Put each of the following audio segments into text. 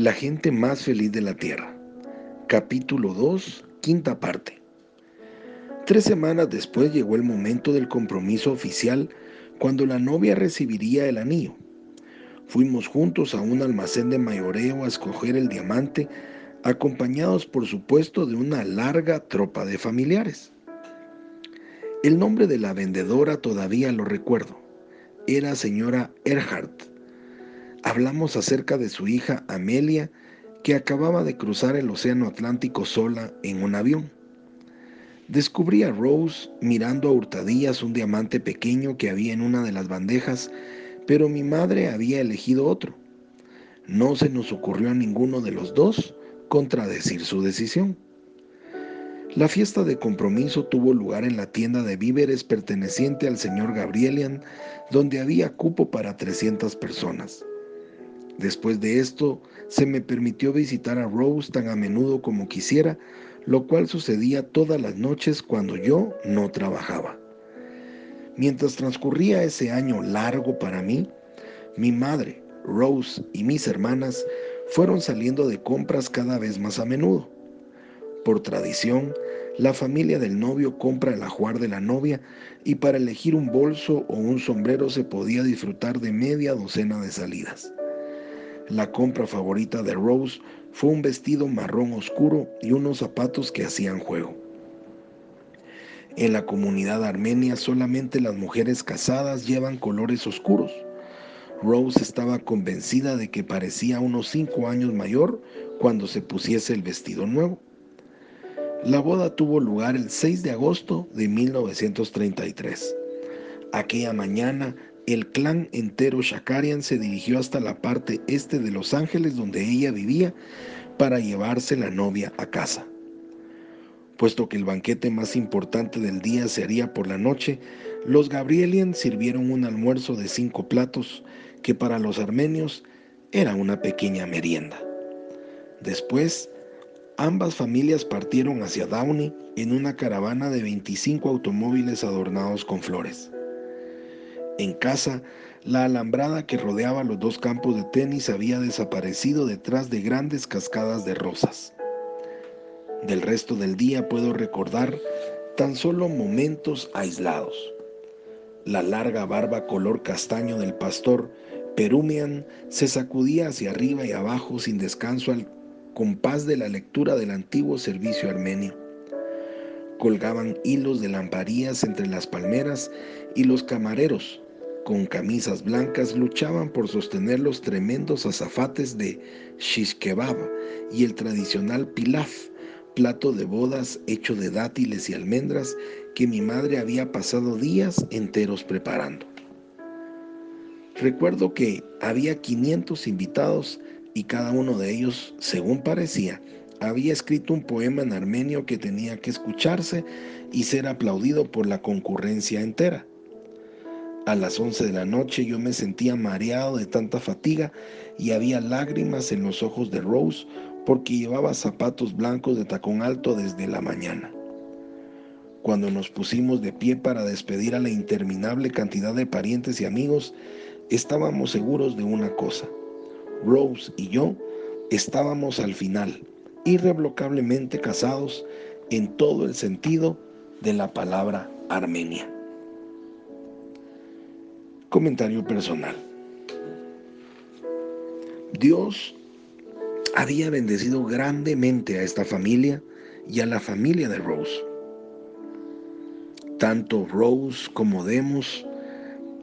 La gente más feliz de la tierra. Capítulo 2, quinta parte. Tres semanas después llegó el momento del compromiso oficial cuando la novia recibiría el anillo. Fuimos juntos a un almacén de mayoreo a escoger el diamante, acompañados por supuesto de una larga tropa de familiares. El nombre de la vendedora todavía lo recuerdo. Era señora Erhardt hablamos acerca de su hija Amelia, que acababa de cruzar el Océano Atlántico sola en un avión. Descubrí a Rose mirando a hurtadillas un diamante pequeño que había en una de las bandejas, pero mi madre había elegido otro. No se nos ocurrió a ninguno de los dos contradecir su decisión. La fiesta de compromiso tuvo lugar en la tienda de víveres perteneciente al señor Gabrielian, donde había cupo para 300 personas. Después de esto, se me permitió visitar a Rose tan a menudo como quisiera, lo cual sucedía todas las noches cuando yo no trabajaba. Mientras transcurría ese año largo para mí, mi madre, Rose y mis hermanas fueron saliendo de compras cada vez más a menudo. Por tradición, la familia del novio compra el ajuar de la novia y para elegir un bolso o un sombrero se podía disfrutar de media docena de salidas. La compra favorita de Rose fue un vestido marrón oscuro y unos zapatos que hacían juego. En la comunidad armenia solamente las mujeres casadas llevan colores oscuros. Rose estaba convencida de que parecía unos cinco años mayor cuando se pusiese el vestido nuevo. La boda tuvo lugar el 6 de agosto de 1933. Aquella mañana el clan entero Shakarian se dirigió hasta la parte este de Los Ángeles donde ella vivía para llevarse la novia a casa. Puesto que el banquete más importante del día se haría por la noche, los Gabrielian sirvieron un almuerzo de cinco platos que para los armenios era una pequeña merienda. Después, ambas familias partieron hacia Downey en una caravana de 25 automóviles adornados con flores. En casa, la alambrada que rodeaba los dos campos de tenis había desaparecido detrás de grandes cascadas de rosas. Del resto del día puedo recordar tan solo momentos aislados. La larga barba color castaño del pastor Perumian se sacudía hacia arriba y abajo sin descanso al compás de la lectura del antiguo servicio armenio colgaban hilos de lamparías entre las palmeras y los camareros con camisas blancas luchaban por sostener los tremendos azafates de shish kebab y el tradicional pilaf, plato de bodas hecho de dátiles y almendras que mi madre había pasado días enteros preparando. Recuerdo que había 500 invitados y cada uno de ellos, según parecía, había escrito un poema en armenio que tenía que escucharse y ser aplaudido por la concurrencia entera. A las 11 de la noche yo me sentía mareado de tanta fatiga y había lágrimas en los ojos de Rose porque llevaba zapatos blancos de tacón alto desde la mañana. Cuando nos pusimos de pie para despedir a la interminable cantidad de parientes y amigos, estábamos seguros de una cosa. Rose y yo estábamos al final, irrevocablemente casados en todo el sentido de la palabra Armenia. Comentario personal. Dios había bendecido grandemente a esta familia y a la familia de Rose. Tanto Rose como Demos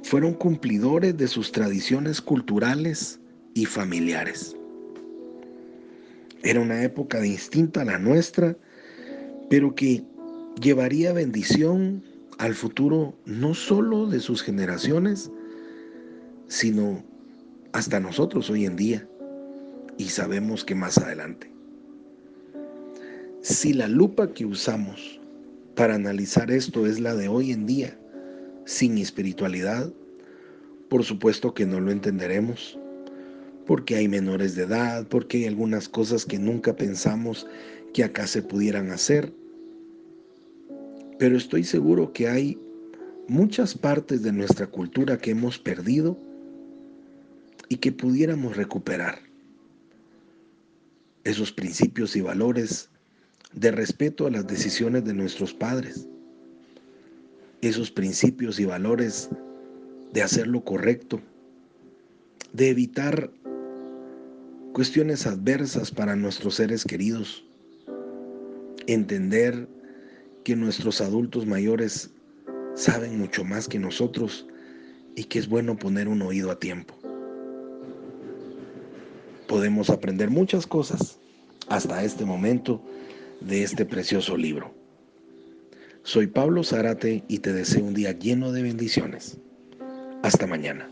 fueron cumplidores de sus tradiciones culturales y familiares. Era una época distinta a la nuestra, pero que llevaría bendición al futuro no solo de sus generaciones, sino hasta nosotros hoy en día y sabemos que más adelante. Si la lupa que usamos para analizar esto es la de hoy en día, sin espiritualidad, por supuesto que no lo entenderemos, porque hay menores de edad, porque hay algunas cosas que nunca pensamos que acá se pudieran hacer, pero estoy seguro que hay muchas partes de nuestra cultura que hemos perdido y que pudiéramos recuperar. esos principios y valores de respeto a las decisiones de nuestros padres, esos principios y valores de hacer lo correcto, de evitar cuestiones adversas para nuestros seres queridos, entender que nuestros adultos mayores saben mucho más que nosotros y que es bueno poner un oído a tiempo. Podemos aprender muchas cosas hasta este momento de este precioso libro. Soy Pablo Zárate y te deseo un día lleno de bendiciones. Hasta mañana.